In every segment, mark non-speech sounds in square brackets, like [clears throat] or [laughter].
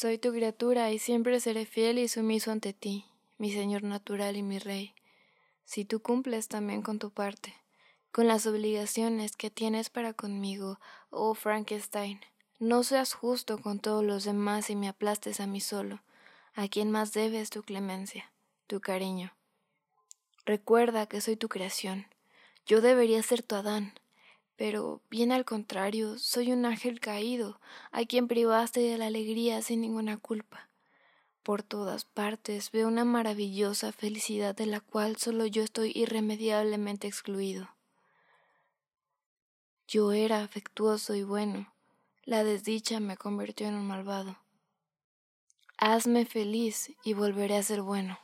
Soy tu criatura y siempre seré fiel y sumiso ante ti, mi Señor natural y mi Rey, si tú cumples también con tu parte, con las obligaciones que tienes para conmigo, oh Frankenstein. No seas justo con todos los demás y me aplastes a mí solo, a quien más debes tu clemencia, tu cariño. Recuerda que soy tu creación. Yo debería ser tu Adán, pero bien al contrario, soy un ángel caído, a quien privaste de la alegría sin ninguna culpa. Por todas partes veo una maravillosa felicidad de la cual solo yo estoy irremediablemente excluido. Yo era afectuoso y bueno, la desdicha me convirtió en un malvado. Hazme feliz y volveré a ser bueno.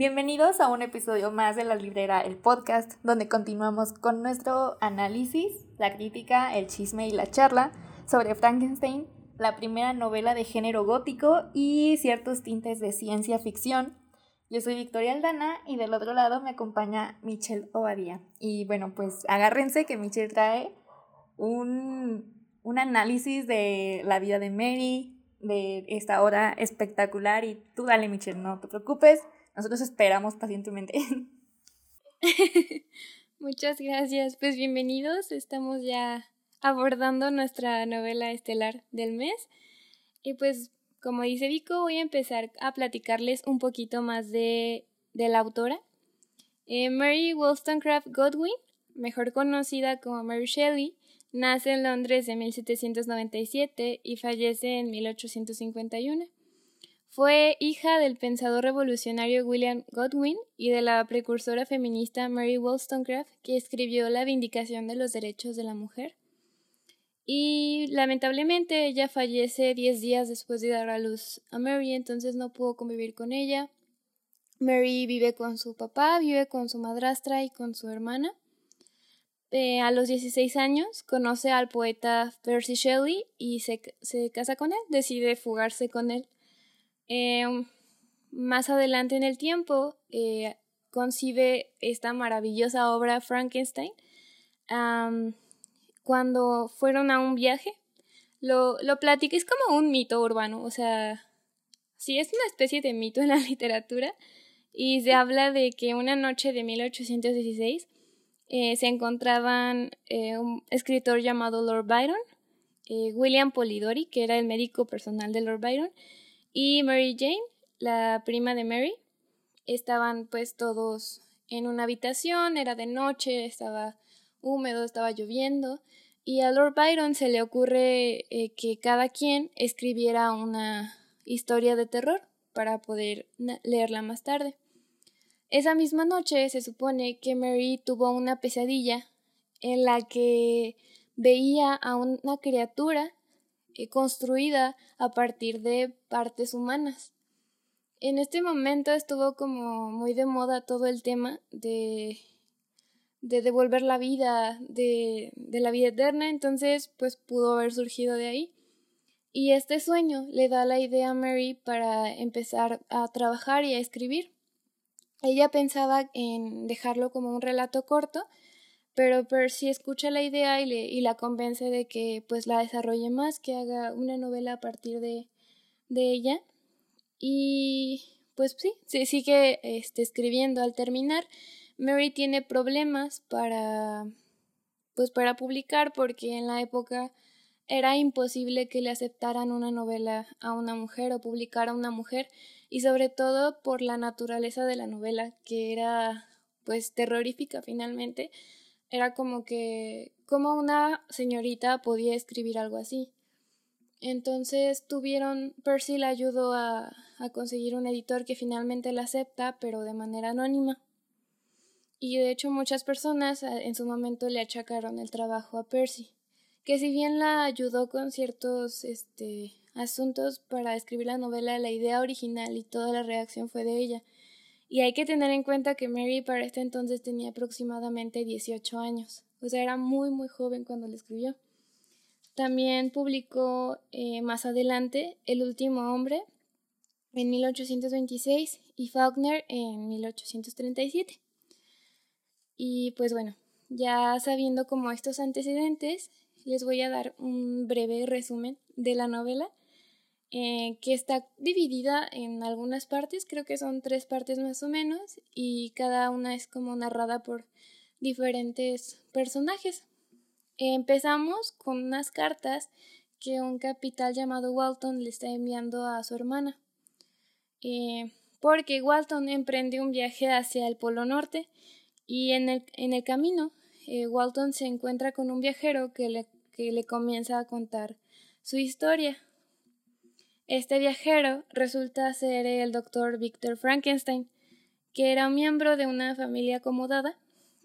Bienvenidos a un episodio más de La Librera, el podcast, donde continuamos con nuestro análisis, la crítica, el chisme y la charla sobre Frankenstein, la primera novela de género gótico y ciertos tintes de ciencia ficción. Yo soy Victoria Aldana y del otro lado me acompaña Michelle Obadía. Y bueno, pues agárrense que Michelle trae un, un análisis de la vida de Mary, de esta hora espectacular. Y tú dale, Michelle, no te preocupes nosotros esperamos pacientemente. [laughs] [laughs] Muchas gracias. Pues bienvenidos. Estamos ya abordando nuestra novela estelar del mes. Y pues, como dice Vico, voy a empezar a platicarles un poquito más de, la autora. Eh, Mary Wollstonecraft Godwin, mejor conocida como Mary Shelley, nace en Londres en 1797 y fallece en 1851. Fue hija del pensador revolucionario William Godwin y de la precursora feminista Mary Wollstonecraft, que escribió La Vindicación de los Derechos de la Mujer. Y lamentablemente ella fallece diez días después de dar a luz a Mary, entonces no pudo convivir con ella. Mary vive con su papá, vive con su madrastra y con su hermana. Eh, a los 16 años conoce al poeta Percy Shelley y se, se casa con él, decide fugarse con él. Em, más adelante en el tiempo eh, concibe esta maravillosa obra Frankenstein cuando fueron a un viaje. Lo, lo platica, es como un mito urbano, o sea, sí es una especie de mito en la [laughs] literatura y se habla de que una noche de 1816 eh, se encontraban eh, un escritor llamado Lord Byron, William Polidori, que era el médico personal de Lord Byron, y Mary Jane, la prima de Mary. Estaban pues todos en una habitación, era de noche, estaba húmedo, estaba lloviendo, y a Lord Byron se le ocurre eh, que cada quien escribiera una historia de terror para poder leerla más tarde. Esa misma noche se supone que Mary tuvo una pesadilla en la que veía a una criatura eh, construida a partir de partes humanas. En este momento estuvo como muy de moda todo el tema de, de devolver la vida, de, de la vida eterna, entonces pues pudo haber surgido de ahí. Y este sueño le da la idea a Mary para empezar a trabajar y a escribir. Ella pensaba en dejarlo como un relato corto, pero Percy escucha la idea y, le, y la convence de que pues la desarrolle más, que haga una novela a partir de, de ella. Y pues sí, sí sigue este, escribiendo. Al terminar, Mary tiene problemas para pues para publicar porque en la época era imposible que le aceptaran una novela a una mujer o publicar a una mujer y sobre todo por la naturaleza de la novela que era pues terrorífica finalmente era como que, una señorita podía escribir algo así. Entonces tuvieron, Percy le ayudó a, a conseguir un editor que finalmente la acepta, pero de manera anónima. Y de hecho muchas personas eh, en su momento le achacaron el trabajo a Percy, que si bien la ayudó con ciertos este, asuntos para escribir la novela, la idea original y toda la reacción fue de ella. Y hay que tener en cuenta que Mary para este entonces tenía aproximadamente 18 años. O sea, era muy, muy joven cuando lo escribió. también publicó eh, más adelante El último hombre en 1826 y Faulkner en 1837. Y pues bueno, ya sabiendo como estos antecedentes, les voy a dar un breve resumen de la novela, eh, que está dividida en algunas partes, creo que son tres partes más o menos, y cada una es como narrada por diferentes personajes. Empezamos con unas cartas que un capital llamado Walton le está enviando a su hermana. Eh, porque Walton emprende un viaje hacia el Polo Norte y en el, en el camino eh, Walton se encuentra con un viajero que le, que le comienza a contar su historia. Este viajero resulta ser el doctor Victor Frankenstein, que era miembro de una familia acomodada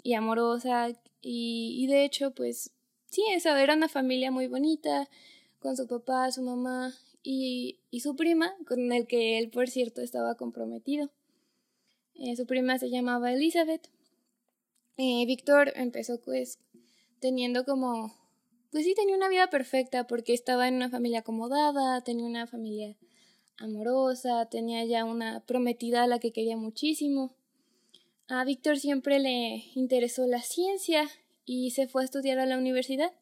y amorosa y, de hecho pues sí, esa era una familia muy bonita, con su papá, su mamá y, y su prima, con el que él, por cierto, estaba comprometido. Eh, su prima se llamaba Elizabeth. Eh, Víctor empezó pues teniendo como, pues sí, tenía una vida perfecta porque estaba en una familia acomodada, tenía una familia amorosa, tenía ya una prometida a la que quería muchísimo. A Víctor siempre le interesó la ciencia y se fue a estudiar a la universidad.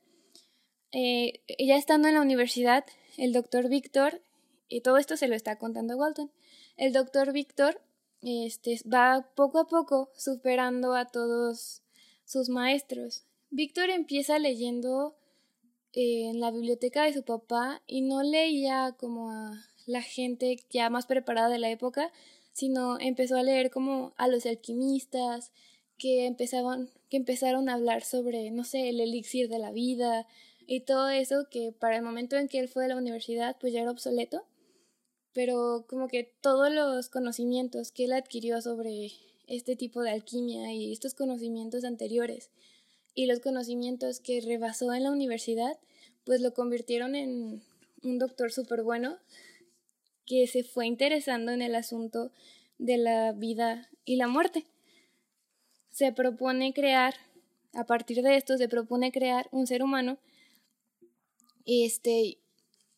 Eh, ya estando en la universidad, el doctor Víctor, y todo esto se lo está contando Walton, el doctor Víctor este, va poco a poco superando a todos sus maestros. Víctor empieza leyendo en la biblioteca de su papá y no leía como a la gente ya más preparada de la época, sino empezó a leer como a los alquimistas, que empezaban, que empezaron a hablar sobre, no sé, el elixir de la vida y todo eso que para el momento en que él fue a la universidad pues ya era obsoleto, pero como que todos los conocimientos que él adquirió sobre este tipo de alquimia y estos conocimientos anteriores y los conocimientos que rebasó en la universidad, pues lo convirtieron en un doctor súper bueno que se fue interesando en el asunto de la vida y la muerte se propone crear, a partir de esto se propone crear un ser humano, este,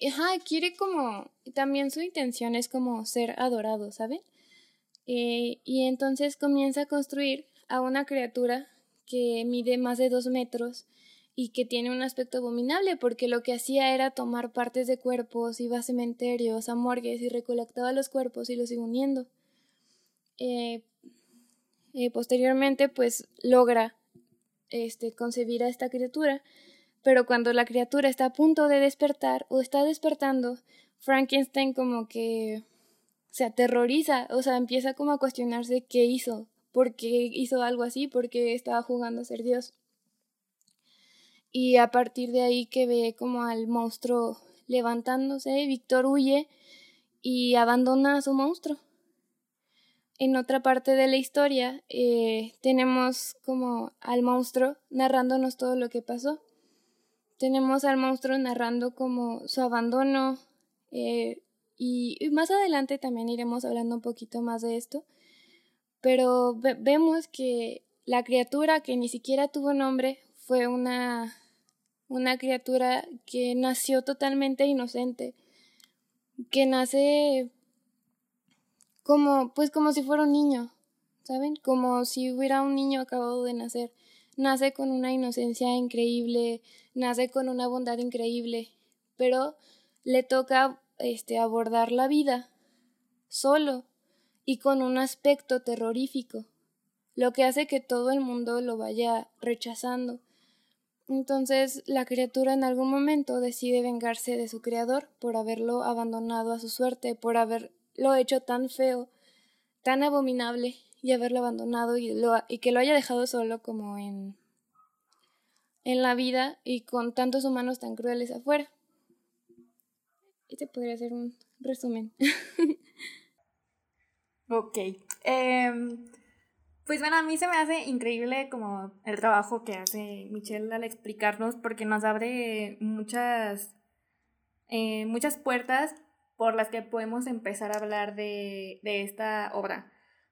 ajá, quiere como, también su intención es como ser adorado, ¿saben? Eh, y entonces comienza a construir a una criatura que mide más de dos metros y que tiene un aspecto abominable porque lo que hacía era tomar partes de cuerpos, iba a cementerios, a morgues y recolectaba los cuerpos y los iba uniendo. Eh, eh, posteriormente pues logra este, concebir a esta criatura, pero cuando la criatura está a punto de despertar o está despertando, Frankenstein como que se aterroriza, o sea, empieza como a cuestionarse qué hizo, por qué hizo algo así, por qué estaba jugando a ser Dios. Y a partir de ahí que ve como al monstruo levantándose, Víctor huye y abandona a su monstruo en otra parte de la historia eh, tenemos como al monstruo narrándonos todo lo que pasó. Tenemos al monstruo narrando como su abandono eh, y, más adelante también iremos hablando un poquito más de esto. Pero vemos que la criatura que ni siquiera tuvo nombre fue una, una criatura que nació totalmente inocente, que nace como, pues como si fuera un niño, ¿saben? Como si hubiera un niño acabado de nacer. Nace con una inocencia increíble, nace con una bondad increíble, pero le toca este abordar la vida solo y con un aspecto terrorífico, lo que hace que todo el mundo lo vaya rechazando. Entonces la criatura en algún momento decide vengarse de su creador por haberlo abandonado a su suerte, por haber lo hecho tan feo, tan abominable y haberlo abandonado y, lo, y que lo haya dejado solo como en, en la vida y con tantos humanos tan crueles afuera. Este podría ser un resumen. [laughs] ok. Em, pues bueno, a mí se me hace increíble como el trabajo que hace Michelle al explicarnos porque nos abre muchas, eh, muchas puertas por las que podemos empezar a hablar de, esta obra.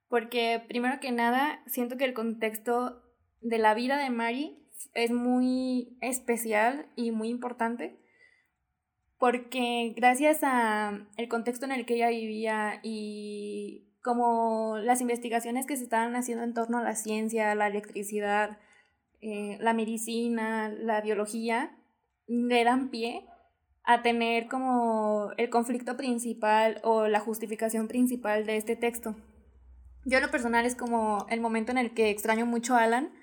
Porque primero que nada, siento que el contexto de la vida de Mary es muy especial y muy importante, porque gracias a el contexto en el que ella vivía y como las investigaciones que se estaban haciendo en torno a la ciencia, la electricidad, eh, la medicina, la biología, le dan pie a tener como el conflicto principal o la justificación principal de este texto. Yo lo personal es como el momento en el que extraño mucho a Alan,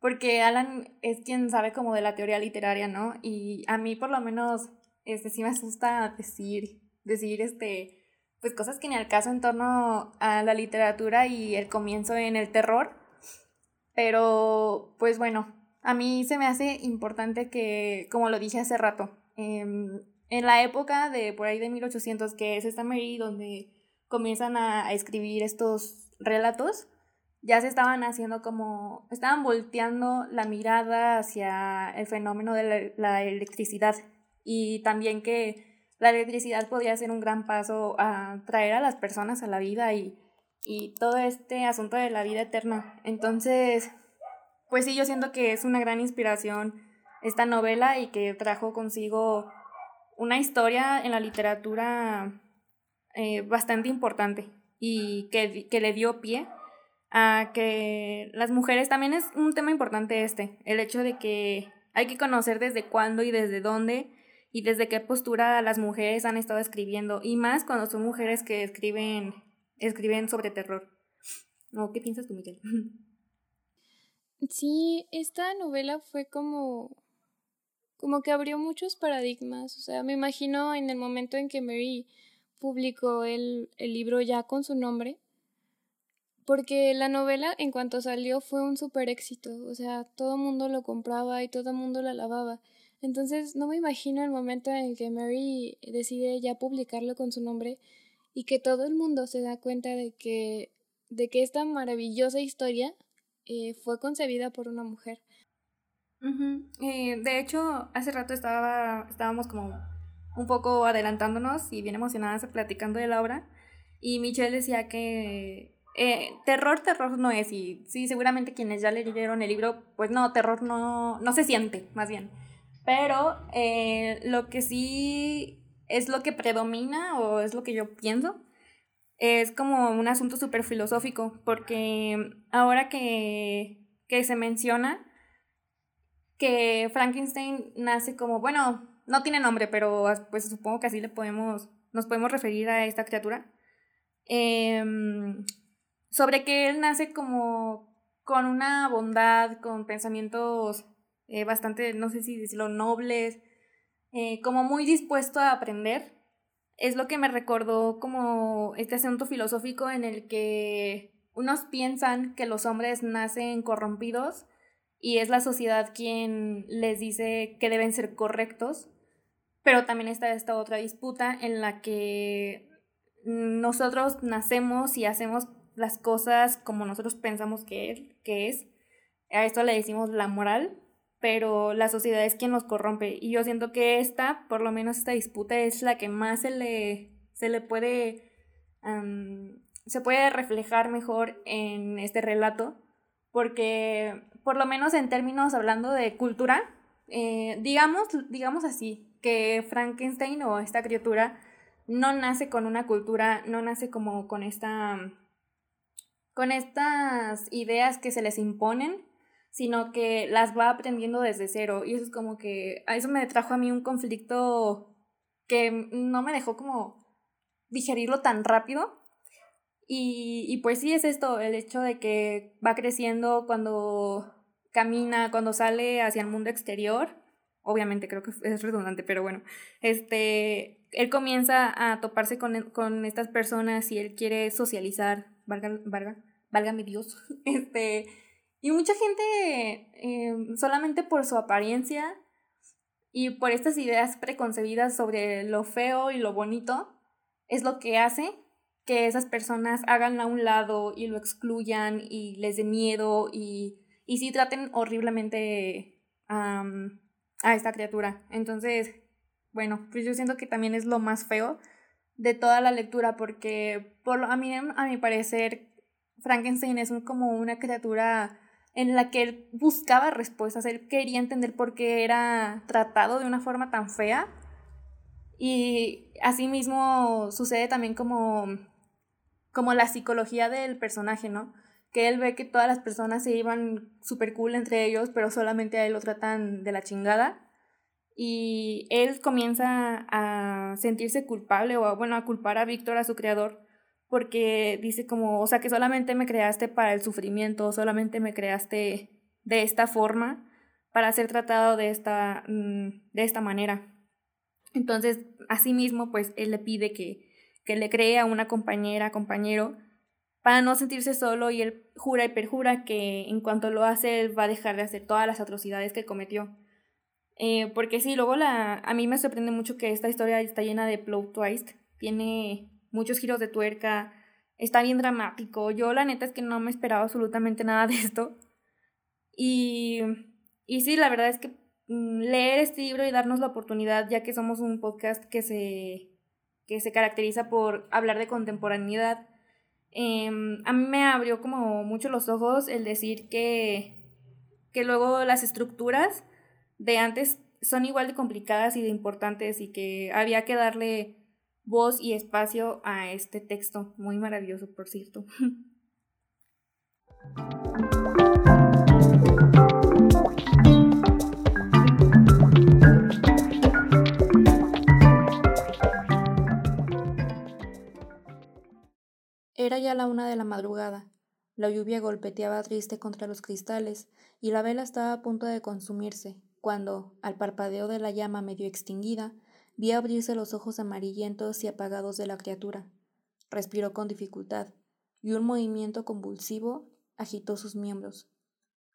porque Alan es quien sabe como de la teoría literaria, ¿no? Y a mí por lo menos este sí me asusta decir decir este pues cosas que ni al caso en torno a la literatura y el comienzo en el terror. Pero pues bueno, a mí se me hace importante que, como lo dije hace rato, em, en la época de por ahí de 1800, que es esta Mary donde comienzan a, escribir estos relatos, ya se estaban haciendo como, estaban volteando la mirada hacia el fenómeno de la, electricidad y también que la electricidad podía ser un gran paso a traer a las personas a la vida y, y todo este asunto de la vida eterna. Entonces, pues sí, yo siento que es una gran inspiración esta novela y que trajo consigo una historia en la literatura eh, bastante importante y que, que, le dio pie a que las mujeres, también es un tema importante este, el hecho de que hay que conocer desde cuándo y desde dónde y desde qué postura las mujeres han estado escribiendo, y más cuando son mujeres que escriben, escriben sobre terror. ¿Qué piensas tú, Miguel? [laughs] Sí, esta novela fue como como que abrió muchos paradigmas. O sea, me imagino en el momento en que Mary publicó el, el libro ya con su nombre, porque la novela en cuanto salió fue un super éxito. O sea, todo el mundo lo compraba y todo el mundo la alababa. Entonces, no me imagino el momento en que Mary decide ya publicarlo con su nombre y que todo el mundo se da cuenta de que, de que esta maravillosa historia eh, fue concebida por una mujer. Eh, de hecho, hace rato estaba, estábamos como un poco adelantándonos y bien emocionadas platicando de la obra y Michelle decía que eh, terror, terror no es y sí, seguramente quienes ya leyeron el libro, pues no, terror no, no se siente, más bien. Pero lo que sí es lo que predomina o es lo que yo pienso es como un asunto súper filosófico, porque ahora que, que se menciona que Frankenstein nace como, bueno, no tiene nombre, pero pues supongo que así le podemos, nos podemos referir a esta criatura, em, sobre que él nace como con una bondad, con pensamientos eh, bastante, no sé si decirlo, nobles, eh, como muy dispuesto a aprender es lo que me recordó como este asunto filosófico en el que unos piensan que los hombres nacen corrompidos y es la sociedad quien les dice que deben ser correctos, pero también está esta otra disputa en la que nosotros nacemos y hacemos las cosas como nosotros pensamos que, que es. A esto le decimos la moral, pero la sociedad es quien nos corrompe. Y yo siento que esta, por lo menos esta disputa, es la que más se le, se le puede, se puede reflejar mejor en este relato, porque por lo menos en términos hablando de cultura, eh, digamos, digamos así, que Frankenstein o esta criatura no nace con una cultura, no nace como con esta con estas ideas que se les imponen, sino que las va aprendiendo desde cero. Y eso es como que, eso me trajo a mí un conflicto que no me dejó como digerirlo tan rápido. Y, y pues sí es esto, el hecho de que va creciendo cuando camina, cuando sale hacia el mundo exterior. Obviamente creo que [laughs] es redundante, pero bueno, este, él comienza a toparse con, con estas personas y él quiere socializar, valga, valga, válgame Dios, [laughs] este, y mucha gente, em, solamente por su apariencia y por estas ideas preconcebidas sobre lo feo y lo bonito, es lo que hace que esas personas hagan a un lado y lo excluyan y les dé miedo y, y sí traten horriblemente a esta criatura. Entonces, bueno, pues yo siento que también es lo más feo de toda la lectura porque por, a, mí, a mi parecer Frankenstein es como una criatura en la que él buscaba respuestas, él quería entender por qué era tratado de una forma tan fea Y asimismo sucede también como, como la psicología del personaje, ¿no? Que él ve que todas las personas se iban súper cool entre ellos, pero solamente a él lo tratan de la chingada. Y él comienza a sentirse culpable o, bueno, a culpar a Víctor, a su creador, porque dice como, o sea, que solamente me creaste para el sufrimiento, solamente me creaste de esta forma para ser tratado de esta, mm, de esta manera. Entonces, asimismo, pues él le pide que, que le cree a una compañera, compañero, para no sentirse solo y él jura y perjura que en cuanto lo hace, él va a dejar de hacer todas las atrocidades que cometió. Eh, porque sí, luego la, a mí me sorprende mucho que esta historia está llena de plot twist, tiene muchos giros de tuerca, está bien dramático. Yo la neta es que no me esperaba absolutamente nada de esto. Y, y sí, la verdad es que mm, leer este libro y darnos la oportunidad, ya que somos un podcast que se, que se caracteriza por hablar de contemporaneidad, em, a mí me abrió como mucho los ojos el decir que, que luego las estructuras de antes son igual de complicadas y de importantes y que había que darle voz y espacio a este texto, muy maravilloso, por cierto. [laughs] Era ya la una de la madrugada. La lluvia golpeteaba triste contra los cristales y la vela estaba a punto de consumirse, cuando, al parpadeo de la llama medio extinguida, vi abrirse los ojos amarillentos y apagados de la criatura. Respiró con dificultad, y un movimiento convulsivo agitó sus miembros.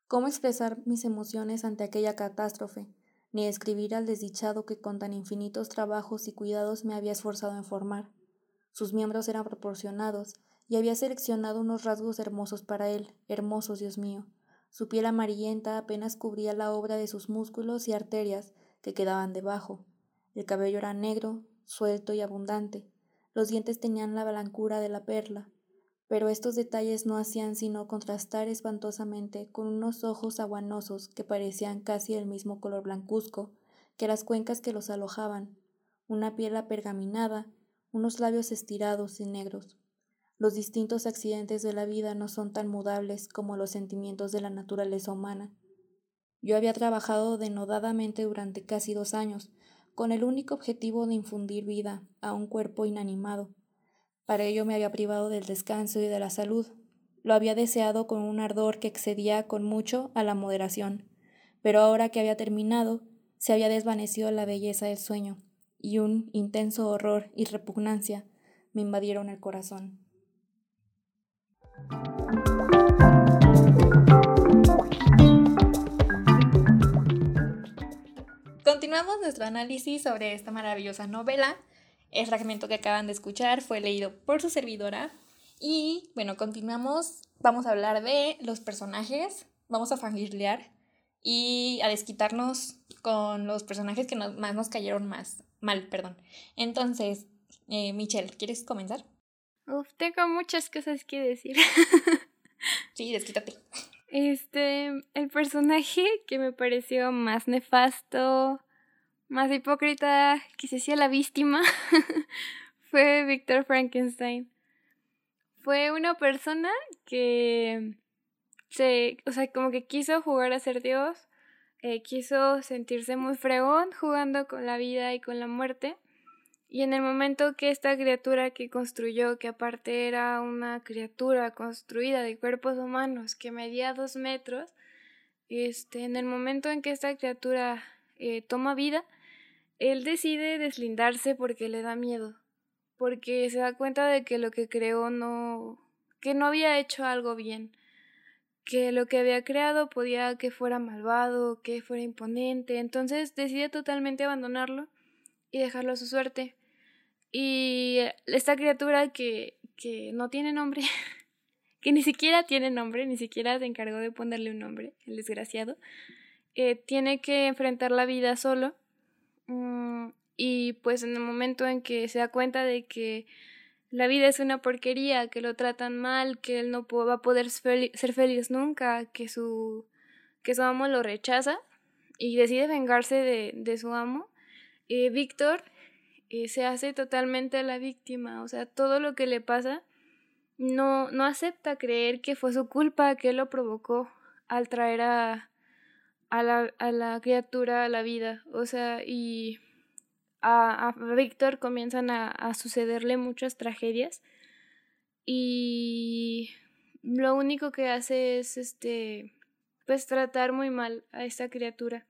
¿Cómo expresar mis emociones ante aquella catástrofe, ni escribir al desdichado que con tan infinitos trabajos y cuidados me había esforzado en formar? Sus miembros eran proporcionados, y había seleccionado unos rasgos hermosos para él, hermosos, Dios mío, su piel amarillenta apenas cubría la obra de sus músculos y arterias que quedaban debajo. El cabello era negro, suelto y abundante. Los dientes tenían la blancura de la perla. Pero estos detalles no hacían sino contrastar espantosamente con unos ojos aguanosos que parecían casi el mismo color blancuzco que las cuencas que los alojaban, una piel apergaminada, unos labios estirados y negros. Los distintos accidentes de la vida no son tan mudables como los sentimientos de la naturaleza humana. Yo había trabajado denodadamente durante casi dos años, con el único objetivo de infundir vida a un cuerpo inanimado. Para ello me había privado del descanso y de la salud. Lo había deseado con un ardor que excedía con mucho a la moderación. Pero ahora que había terminado, se había desvanecido la belleza del sueño, y un intenso horror y repugnancia me invadieron el corazón. Continuamos nuestro análisis sobre esta maravillosa novela. El fragmento que acaban de escuchar fue leído por su servidora. Y bueno, continuamos. Vamos a hablar de los personajes. Vamos a fangirlear y a desquitarnos con los personajes que más nos cayeron más mal, perdón. Entonces, eh, Michelle, ¿quieres comenzar? Uf, tengo muchas cosas que decir. [laughs] sí, desquítate. Este, el personaje que me pareció más nefasto, más hipócrita, que se hacía la víctima, [laughs] fue Víctor Frankenstein. Fue una persona que se, o sea, como que quiso jugar a ser Dios, eh, quiso sentirse muy fregón jugando con la vida y con la muerte y en el momento que esta criatura que construyó, que aparte era una criatura construida de cuerpos humanos que medía dos metros, este, en el momento en que esta criatura eh, toma vida, él decide deslindarse porque le da miedo, porque se da cuenta de que lo que creó no, que no había hecho algo bien, que lo que había creado podía que fuera malvado, que fuera imponente, entonces decide totalmente abandonarlo y dejarlo a su suerte. Y esta criatura que, que no tiene nombre, [laughs] que ni siquiera tiene nombre, ni siquiera se encargó de ponerle un nombre, el desgraciado, eh, tiene que enfrentar la vida solo. Mm, y pues en el momento en que se da cuenta de que la vida es una porquería, que lo tratan mal, que él no va a poder ser feliz nunca, que su, que su amo lo rechaza y decide vengarse de, de su amo, eh, Víctor eh, se hace totalmente la víctima, o sea, todo lo que le pasa no, no acepta creer que fue su culpa, que lo provocó al traer a, a, la, a la criatura a la vida, o sea, y a, a Víctor comienzan a, a sucederle muchas tragedias y lo único que hace es este pues tratar muy mal a esta criatura.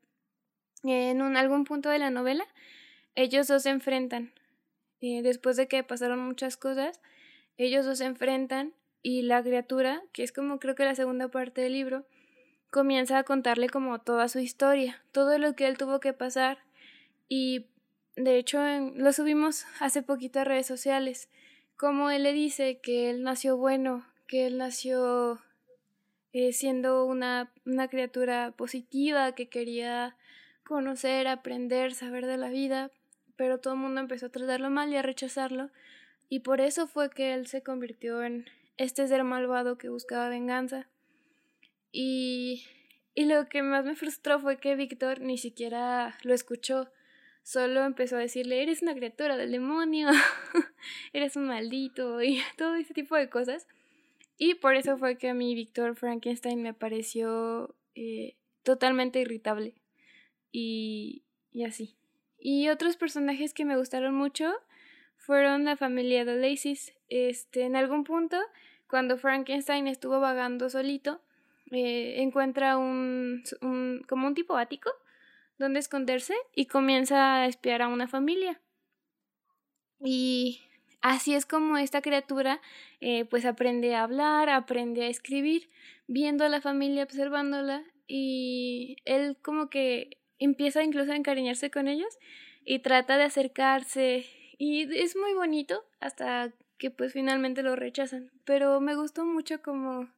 En un, algún punto de la novela, ellos dos se enfrentan. Eh, después de que pasaron muchas cosas, ellos dos se enfrentan y la criatura, que es como creo que la segunda parte del libro, comienza a contarle como toda su historia, todo lo que él tuvo que pasar y de hecho lo subimos hace poquito a redes sociales, como él le dice que él nació bueno, que él nació eh, siendo una, una criatura positiva, que quería conocer, aprender, saber de la vida, pero todo el mundo empezó a tratarlo mal y a rechazarlo, y por eso fue que él se convirtió en este ser malvado que buscaba venganza. Y, y lo que más me frustró fue que Víctor ni siquiera lo escuchó, solo empezó a decirle, eres una criatura del demonio, [laughs] eres un maldito y [laughs] todo ese tipo de cosas. Y por eso fue que a mí Víctor Frankenstein me pareció eh, totalmente irritable. Y, y así. Y otros personajes que me gustaron mucho fueron la familia de Lacey's. Este, en algún punto, cuando Frankenstein estuvo vagando solito, eh, encuentra un, un, como un tipo ático donde esconderse y comienza a espiar a una familia. Y así es como esta criatura eh, pues aprende a hablar, aprende a escribir, viendo a la familia, observándola y él como que empieza incluso a encariñarse con ellos y trata de acercarse y es muy bonito hasta que pues finalmente lo rechazan. Pero me gustó mucho como...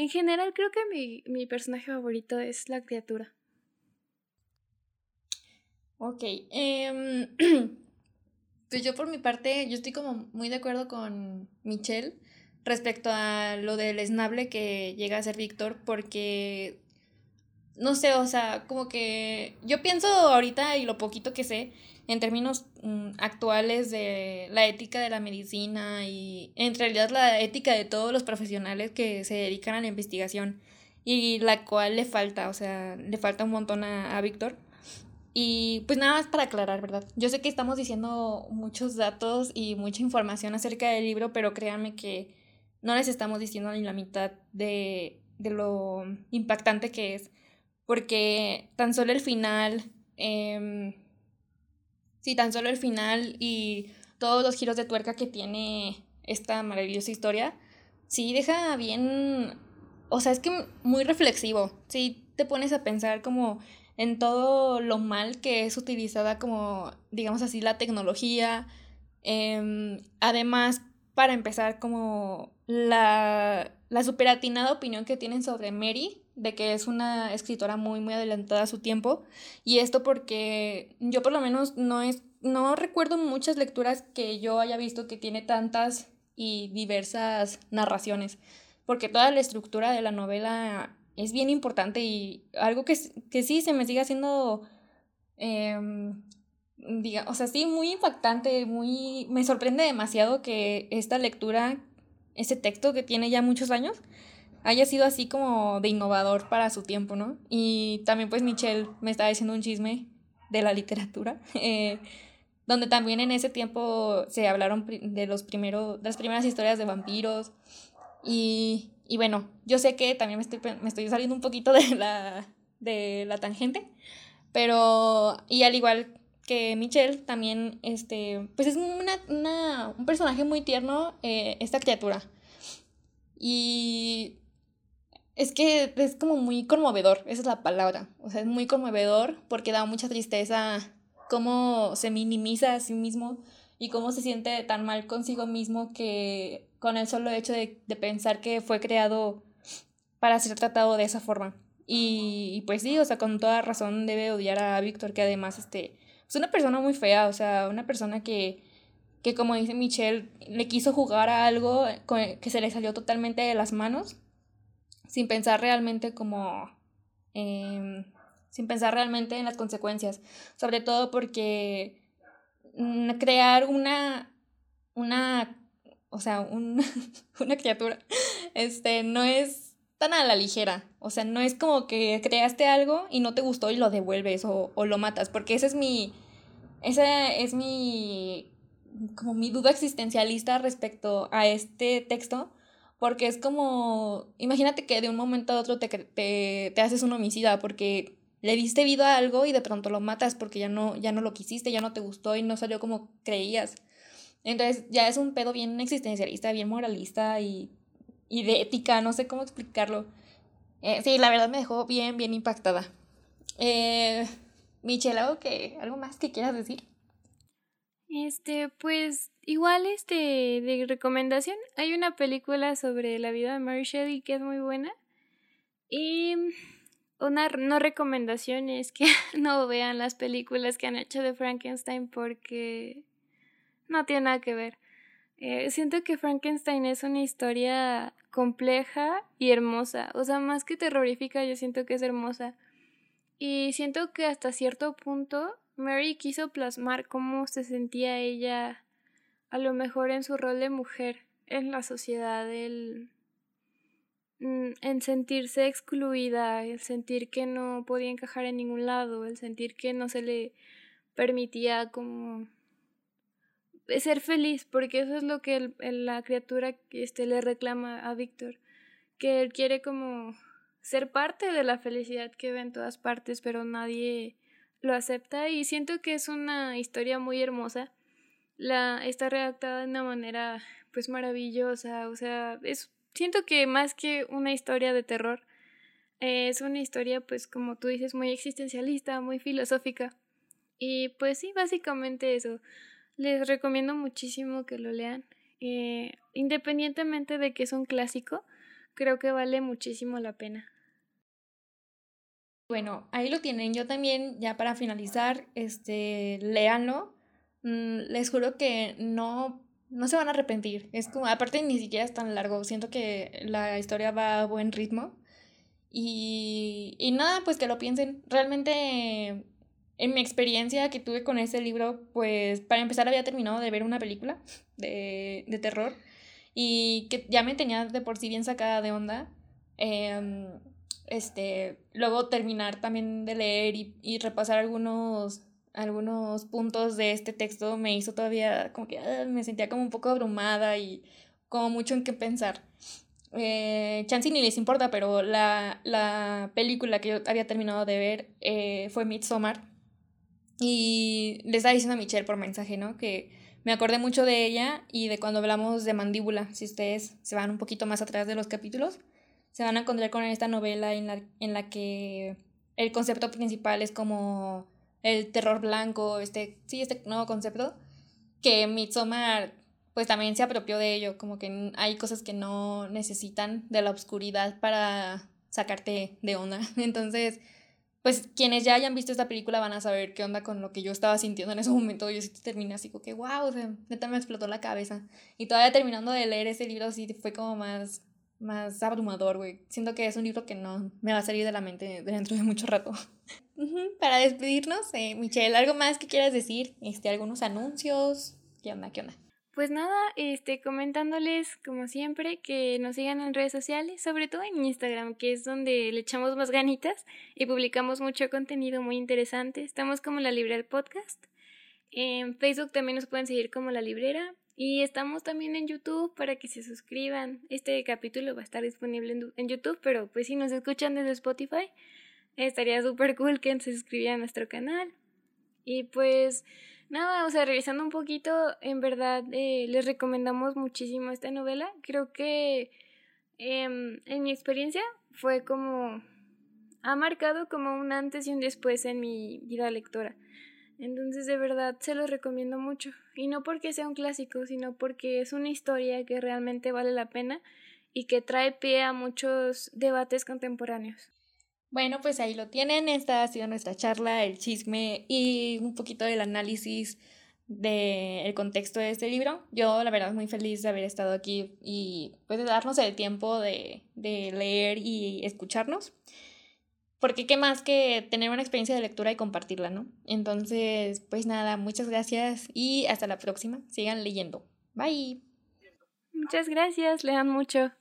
En general creo que mi, mi personaje favorito es la criatura. Ok. Eh, [clears throat] pues yo por mi parte, yo estoy como muy de acuerdo con Michelle respecto a lo del esnable que llega a ser Víctor, porque no sé, o sea, como que yo pienso ahorita y lo poquito que sé en términos mm, actuales de la ética de la medicina y en realidad la ética de todos los profesionales que se dedican a la investigación y la cual le falta, o sea, le falta un montón a, a Víctor. Y pues nada más para aclarar, ¿verdad? Yo sé que estamos diciendo muchos datos y mucha información acerca del libro, pero créanme que no les estamos diciendo ni la mitad de, de lo impactante que es, porque tan solo el final, eh, sí, tan solo el final y todos los giros de tuerca que tiene esta maravillosa historia, sí deja bien, o sea, es que muy reflexivo, sí te pones a pensar como en todo lo mal que es utilizada como, digamos así, la tecnología. Em, además, para empezar, como la, la superatinada opinión que tienen sobre Mary, de que es una escritora muy, muy adelantada a su tiempo. Y esto porque yo por lo menos no, es, no recuerdo muchas lecturas que yo haya visto que tiene tantas y diversas narraciones, porque toda la estructura de la novela es bien importante y algo que, que sí se me sigue haciendo, em, diga, o sea, sí, muy impactante, muy, me sorprende demasiado que esta lectura, este texto que tiene ya muchos años, haya sido así como de innovador para su tiempo, ¿no? Y también pues Michelle me está diciendo un chisme de la literatura, [laughs] eh, donde también en ese tiempo se hablaron de, los primeros, de las primeras historias de vampiros y y bueno, yo sé que también me estoy, me estoy saliendo un poquito de la, de la tangente, pero, y al igual que Michelle, también, este, pues es una, una, un personaje muy tierno, eh, esta criatura. Y es que es como muy conmovedor, esa es la palabra. O sea, es muy conmovedor porque da mucha tristeza cómo se minimiza a sí mismo y cómo se siente tan mal consigo mismo que con el solo hecho de, de pensar que fue creado para ser tratado de esa forma. Y, pues sí, o sea, con toda razón debe odiar a Víctor, que además este, es una persona muy fea, o sea, una persona que, que como dice Michelle, le quiso jugar a algo que se le salió totalmente de las manos, sin pensar realmente como... Eh, sin pensar realmente en las consecuencias, sobre todo porque mm, crear una, una, o sea, un, [laughs] una criatura, este, no es tan a la ligera. O sea, no es como que creaste algo y no te gustó y lo devuelves o, o lo matas, porque esa es mi, esa es mi, como mi duda existencialista respecto a este texto, porque es como, imagínate que de un momento a otro te, te, te haces un homicida porque le diste vida a algo y de pronto lo matas porque ya no, ya no lo quisiste, ya no te gustó y no salió como creías. Entonces ya es un pedo bien existencialista, bien moralista y, y de ética, no sé cómo explicarlo. Eh, sí, la verdad me dejó bien, bien impactada. Eh, Michelle, ¿algo, que, ¿algo más que quieras decir? Este, pues igual este de recomendación, hay una película sobre la vida de Mary Shelley que es muy buena. Y una no recomendación es que [laughs] no vean las películas que han hecho de Frankenstein porque no tiene nada que ver. Eh, siento que Frankenstein es una historia compleja y hermosa. O sea, más que terrorífica, yo siento que es hermosa. Y siento que hasta cierto punto Mary quiso plasmar cómo se sentía ella a lo mejor en su rol de mujer en la sociedad, el, Mm, en sentirse excluida, el sentir que no podía encajar en ningún lado, el sentir que no se le permitía como ser feliz, porque eso es lo que la criatura este, le reclama a Víctor, que él quiere como ser parte de la felicidad que ve en todas partes, pero nadie lo acepta y siento que es una historia muy hermosa. La está redactada de una manera pues maravillosa, o sea, es siento que más que una historia de terror, es una historia, pues como tú dices, muy existencialista, muy filosófica. Y pues sí, básicamente eso. Les recomiendo muchísimo que lo lean. Eh, independientemente de que es un clásico, creo que vale muchísimo la pena. Bueno, ahí lo tienen. Yo también, ya para finalizar, este, léanlo. Mm, les juro que no no se van a arrepentir. Es como, aparte ni siquiera es tan largo, siento que la historia va a buen ritmo. Y, y nada, pues que lo piensen. Realmente, en mi experiencia que tuve con este libro, pues para empezar había terminado de ver una película de, de terror y que ya me tenía de por sí bien sacada de onda. Em, este, luego terminar también de leer y, y repasar algunos algunos puntos de este texto me hizo todavía como que ah, me sentía como un poco abrumada y como mucho en qué pensar. Eh, chance ni les importa, pero la, la, película que yo había terminado de ver eh, fue Midsommar. Y le estaba diciendo a Michelle por mensaje, ¿no? Que me acordé mucho de ella y de cuando hablamos de Mandíbula. Si ustedes se van un poquito más atrás de los capítulos, se van a encontrar con esta novela en la, en la que el concepto principal es como el terror blanco, este, sí, este nuevo concepto, que Midsommar pues también se apropió de ello, como que hay cosas que no necesitan de la oscuridad para sacarte de onda. [laughs] Entonces, pues quienes ya hayan visto esta película van a saber qué onda con lo que yo estaba sintiendo en ese [laughs] momento. Yo sí terminé así como que, wow, o sea, neta me explotó la cabeza. Y todavía terminando de leer ese libro, sí fue como más, más abrumador, güey. Siento que es un libro que no me va a salir de la mente dentro de mucho rato. [laughs] Para despedirnos, eh, Michelle, ¿algo más que quieras decir? Este, ¿Algunos anuncios? ¿Qué onda? ¿Qué onda? Pues nada, este, comentándoles, como siempre, que nos sigan en redes sociales, sobre todo en Instagram, que es donde le echamos más ganitas y publicamos mucho contenido muy interesante. Estamos como la Librera Podcast. En Facebook también nos pueden seguir como la Librera. Y estamos también en YouTube para que se suscriban. Este capítulo va a estar disponible en, en YouTube, pero pues si nos escuchan desde Spotify, estaría súper cool que se suscribieran a nuestro canal. Y pues nada, o sea, revisando un poquito, en verdad eh, les recomendamos muchísimo esta novela. Creo que em, en mi experiencia fue como... ha marcado como un antes y un después en mi vida lectora. Entonces de verdad se los recomiendo mucho. Y no porque sea un clásico, sino porque es una historia que realmente vale la pena y que trae pie a muchos debates contemporáneos. Bueno, pues ahí lo tienen. Esta ha sido nuestra charla, el chisme y un poquito del análisis del contexto de este libro. Yo, la verdad, muy feliz de haber estado aquí y pues de darnos el tiempo de, de leer y escucharnos. porque qué más que tener una experiencia de lectura y compartirla, ¿no? Entonces, pues nada, muchas gracias y hasta la próxima. Sigan leyendo. Bye. Muchas gracias, lean mucho.